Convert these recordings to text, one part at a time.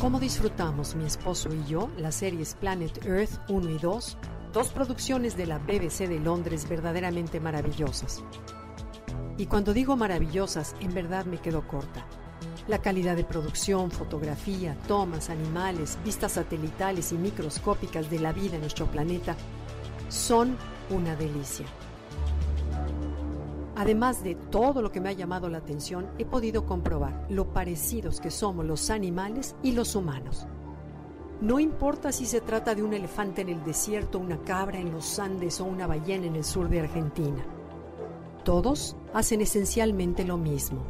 ¿Cómo disfrutamos mi esposo y yo las series Planet Earth 1 y 2? Dos producciones de la BBC de Londres verdaderamente maravillosas. Y cuando digo maravillosas, en verdad me quedo corta. La calidad de producción, fotografía, tomas, animales, vistas satelitales y microscópicas de la vida en nuestro planeta son una delicia. Además de todo lo que me ha llamado la atención, he podido comprobar lo parecidos que somos los animales y los humanos. No importa si se trata de un elefante en el desierto, una cabra en los Andes o una ballena en el sur de Argentina. Todos hacen esencialmente lo mismo.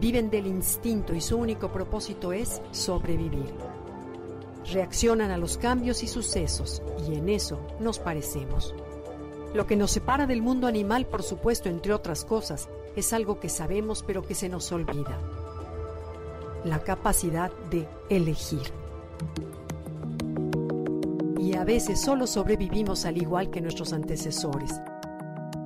Viven del instinto y su único propósito es sobrevivir. Reaccionan a los cambios y sucesos y en eso nos parecemos. Lo que nos separa del mundo animal, por supuesto, entre otras cosas, es algo que sabemos pero que se nos olvida. La capacidad de elegir. Y a veces solo sobrevivimos al igual que nuestros antecesores.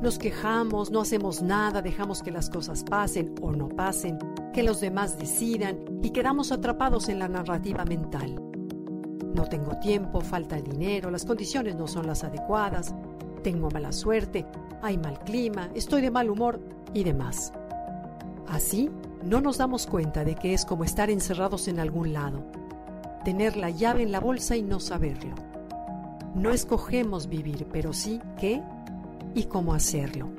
Nos quejamos, no hacemos nada, dejamos que las cosas pasen o no pasen, que los demás decidan y quedamos atrapados en la narrativa mental. No tengo tiempo, falta el dinero, las condiciones no son las adecuadas, tengo mala suerte, hay mal clima, estoy de mal humor y demás. Así, no nos damos cuenta de que es como estar encerrados en algún lado, tener la llave en la bolsa y no saberlo. No escogemos vivir, pero sí qué y cómo hacerlo.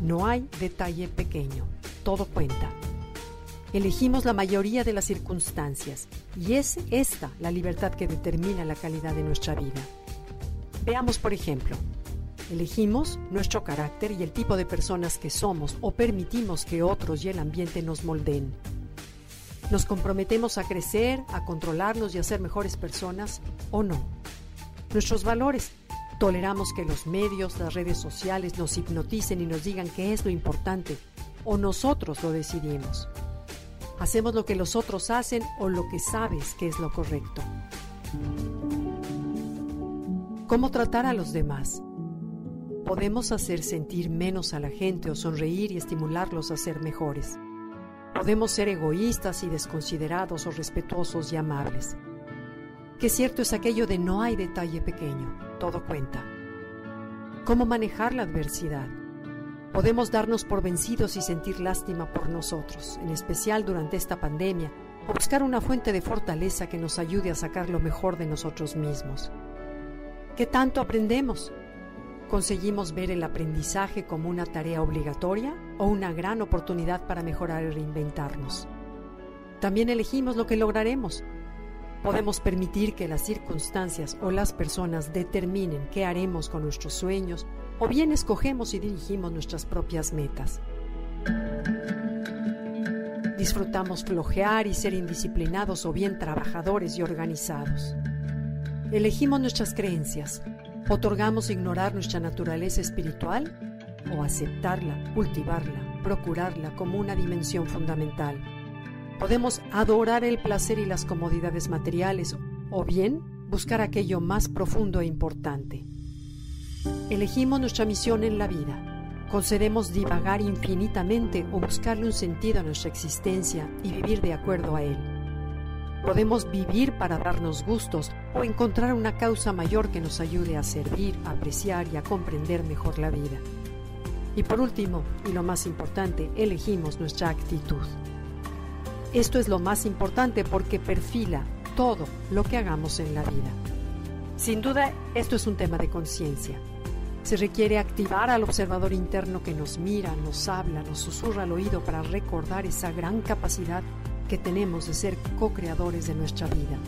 No hay detalle pequeño, todo cuenta. Elegimos la mayoría de las circunstancias y es esta la libertad que determina la calidad de nuestra vida. Veamos, por ejemplo, elegimos nuestro carácter y el tipo de personas que somos o permitimos que otros y el ambiente nos moldeen. ¿Nos comprometemos a crecer, a controlarnos y a ser mejores personas o no? Nuestros valores. ¿Toleramos que los medios, las redes sociales nos hipnoticen y nos digan qué es lo importante o nosotros lo decidimos? ¿Hacemos lo que los otros hacen o lo que sabes que es lo correcto? ¿Cómo tratar a los demás? Podemos hacer sentir menos a la gente o sonreír y estimularlos a ser mejores. Podemos ser egoístas y desconsiderados o respetuosos y amables. Qué cierto es aquello de no hay detalle pequeño, todo cuenta. ¿Cómo manejar la adversidad? Podemos darnos por vencidos y sentir lástima por nosotros, en especial durante esta pandemia, o buscar una fuente de fortaleza que nos ayude a sacar lo mejor de nosotros mismos. ¿Qué tanto aprendemos? ¿Conseguimos ver el aprendizaje como una tarea obligatoria o una gran oportunidad para mejorar y reinventarnos? También elegimos lo que lograremos. Podemos permitir que las circunstancias o las personas determinen qué haremos con nuestros sueños o bien escogemos y dirigimos nuestras propias metas. Disfrutamos flojear y ser indisciplinados o bien trabajadores y organizados. Elegimos nuestras creencias, otorgamos ignorar nuestra naturaleza espiritual o aceptarla, cultivarla, procurarla como una dimensión fundamental. Podemos adorar el placer y las comodidades materiales o bien buscar aquello más profundo e importante. Elegimos nuestra misión en la vida. Concedemos divagar infinitamente o buscarle un sentido a nuestra existencia y vivir de acuerdo a él. Podemos vivir para darnos gustos o encontrar una causa mayor que nos ayude a servir, apreciar y a comprender mejor la vida. Y por último, y lo más importante, elegimos nuestra actitud. Esto es lo más importante porque perfila todo lo que hagamos en la vida. Sin duda, esto es un tema de conciencia. Se requiere activar al observador interno que nos mira, nos habla, nos susurra al oído para recordar esa gran capacidad que tenemos de ser co-creadores de nuestra vida.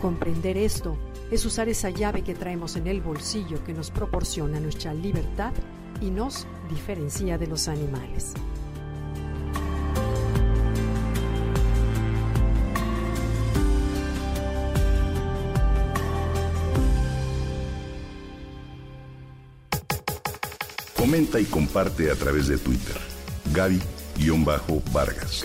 Comprender esto es usar esa llave que traemos en el bolsillo que nos proporciona nuestra libertad y nos diferencia de los animales. Comenta y comparte a través de Twitter. Gaby-Vargas.